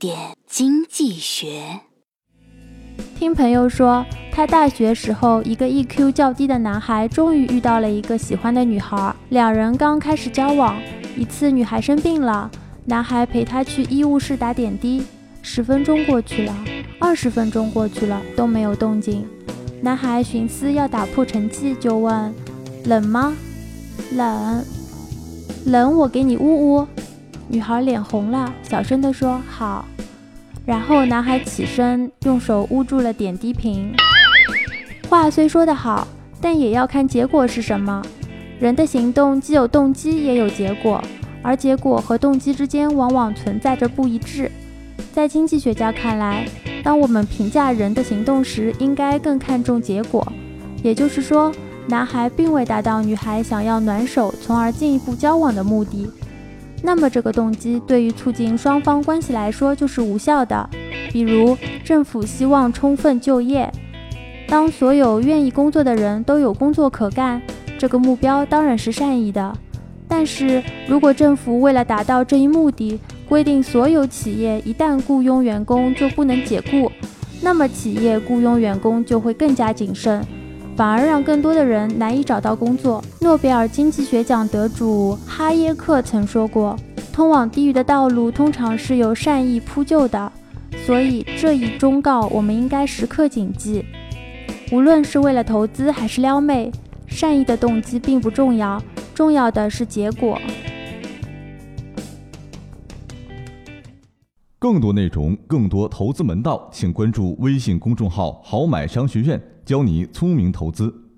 点经济学。听朋友说，他大学时候一个 EQ 较低的男孩终于遇到了一个喜欢的女孩，两人刚开始交往。一次，女孩生病了，男孩陪她去医务室打点滴。十分钟过去了，二十分钟过去了，都没有动静。男孩寻思要打破沉寂，就问：“冷吗？”“冷。”“冷，我给你捂捂。”女孩脸红了，小声地说：“好。”然后男孩起身，用手捂住了点滴瓶。话虽说得好，但也要看结果是什么。人的行动既有动机，也有结果，而结果和动机之间往往存在着不一致。在经济学家看来，当我们评价人的行动时，应该更看重结果。也就是说，男孩并未达到女孩想要暖手，从而进一步交往的目的。那么，这个动机对于促进双方关系来说就是无效的。比如，政府希望充分就业，当所有愿意工作的人都有工作可干，这个目标当然是善意的。但是如果政府为了达到这一目的，规定所有企业一旦雇佣员工就不能解雇，那么企业雇佣员工就会更加谨慎。反而让更多的人难以找到工作。诺贝尔经济学奖得主哈耶克曾说过：“通往地狱的道路通常是由善意铺就的。”所以这一忠告我们应该时刻谨记。无论是为了投资还是撩妹，善意的动机并不重要，重要的是结果。更多内容，更多投资门道，请关注微信公众号“好买商学院”。教你聪明投资。